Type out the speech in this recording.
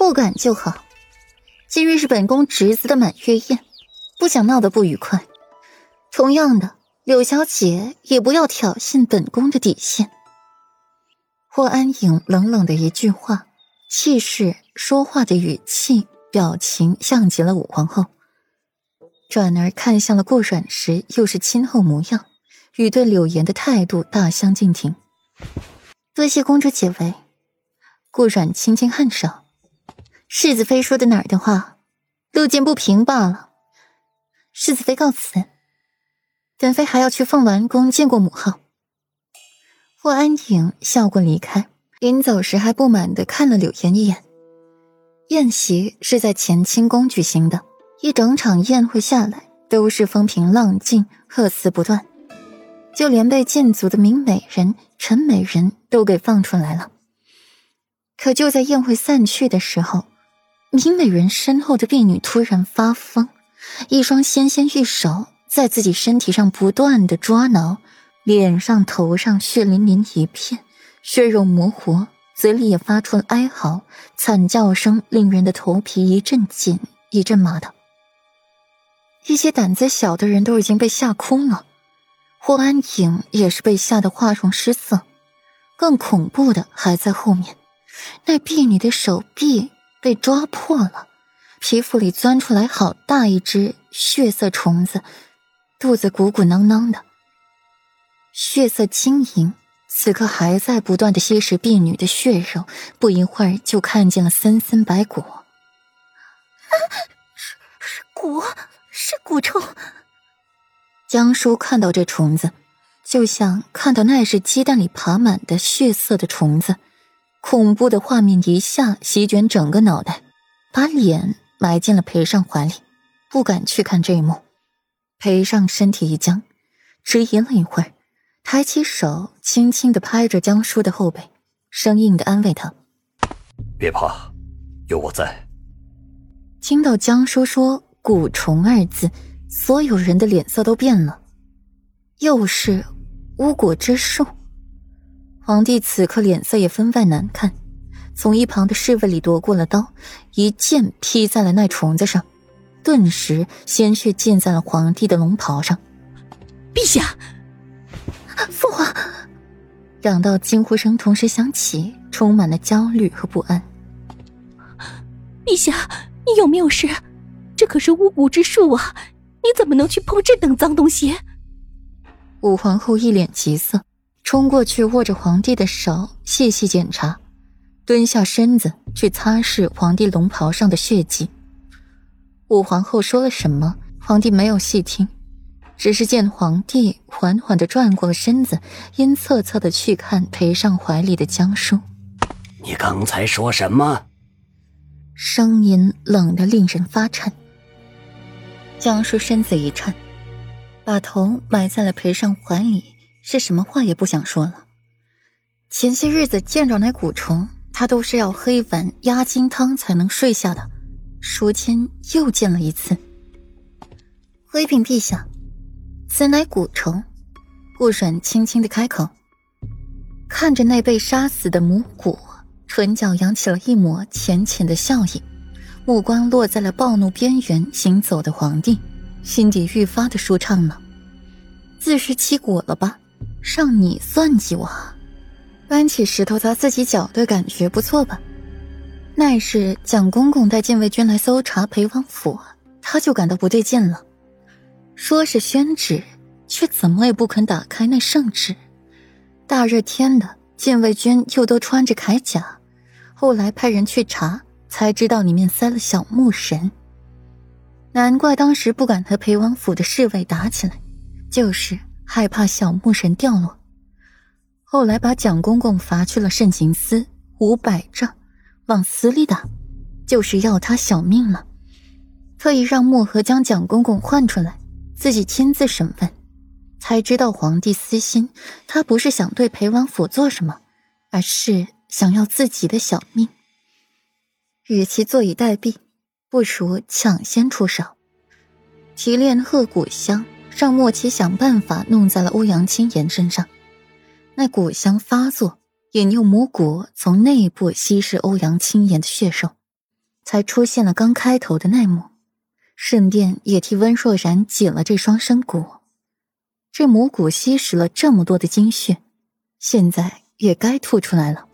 不敢就好。今日是本宫侄子的满月宴，不想闹得不愉快。同样的，柳小姐也不要挑衅本宫的底线。霍安影冷冷的一句话，气势、说话的语气、表情，像极了武皇后。转而看向了顾阮时，又是亲厚模样，与对柳岩的态度大相径庭。多谢公主解围。顾阮轻轻颔首。世子妃说的哪儿的话，路见不平罢了。世子妃告辞，本妃还要去凤鸾宫见过母后。霍安影笑过离开，临走时还不满的看了柳岩一眼。宴席是在乾清宫举行的。一整场宴会下来，都是风平浪静，贺词不断，就连被禁足的明美人陈美人都给放出来了。可就在宴会散去的时候，明美人身后的婢女突然发疯，一双纤纤玉手在自己身体上不断的抓挠，脸上、头上血淋淋一片，血肉模糊，嘴里也发出了哀嚎，惨叫声令人的头皮一阵紧一阵麻的。一些胆子小的人都已经被吓哭了，霍安影也是被吓得花容失色。更恐怖的还在后面，那婢女的手臂被抓破了，皮肤里钻出来好大一只血色虫子，肚子鼓鼓囊囊的，血色晶莹，此刻还在不断的吸食婢女的血肉，不一会儿就看见了森森白骨。啊，是是骨。是蛊虫。江叔看到这虫子，就像看到那是鸡蛋里爬满的血色的虫子，恐怖的画面一下席卷整个脑袋，把脸埋进了裴尚怀里，不敢去看这一幕。裴尚身体一僵，迟疑了一会儿，抬起手轻轻的拍着江叔的后背，生硬的安慰他：“别怕，有我在。”听到江叔说。蛊虫二字，所有人的脸色都变了。又是巫蛊之术。皇帝此刻脸色也分外难看，从一旁的侍卫里夺过了刀，一剑劈在了那虫子上，顿时鲜血溅在了皇帝的龙袍上。陛下，父皇！两道惊呼声同时响起，充满了焦虑和不安。陛下，你有没有事？这可是巫蛊之术啊！你怎么能去碰这等脏东西？武皇后一脸急色，冲过去握着皇帝的手，细细检查，蹲下身子去擦拭皇帝龙袍上的血迹。武皇后说了什么？皇帝没有细听，只是见皇帝缓缓的转过了身子，阴恻恻的去看裴尚怀里的江叔。你刚才说什么？声音冷的令人发颤。江叔身子一颤，把头埋在了裴尚怀里，是什么话也不想说了。前些日子见着那蛊虫，他都是要喝一碗鸭精汤才能睡下的，如今又见了一次。回禀陛下，此乃蛊虫。顾阮轻轻的开口，看着那被杀死的母蛊，唇角扬起了一抹浅浅的笑意。目光落在了暴怒边缘行走的皇帝，心底愈发的舒畅了。自食其果了吧？让你算计我？搬起石头砸自己脚的感觉不错吧？那是蒋公公带禁卫军来搜查裴王府，他就感到不对劲了。说是宣旨，却怎么也不肯打开那圣旨。大热天的，禁卫军又都穿着铠甲，后来派人去查。才知道里面塞了小木神，难怪当时不敢和裴王府的侍卫打起来，就是害怕小木神掉落。后来把蒋公公罚去了慎刑司五百丈，往死里打，就是要他小命了。特意让墨河将蒋公公换出来，自己亲自审问，才知道皇帝私心，他不是想对裴王府做什么，而是想要自己的小命。与其坐以待毙，不如抢先出手。提炼鹤骨香，让莫奇想办法弄在了欧阳青言身上。那骨香发作，引诱魔蛊从内部吸食欧阳青言的血肉。才出现了刚开头的那幕，顺便也替温若然紧了这双生骨。这母骨吸食了这么多的精血，现在也该吐出来了。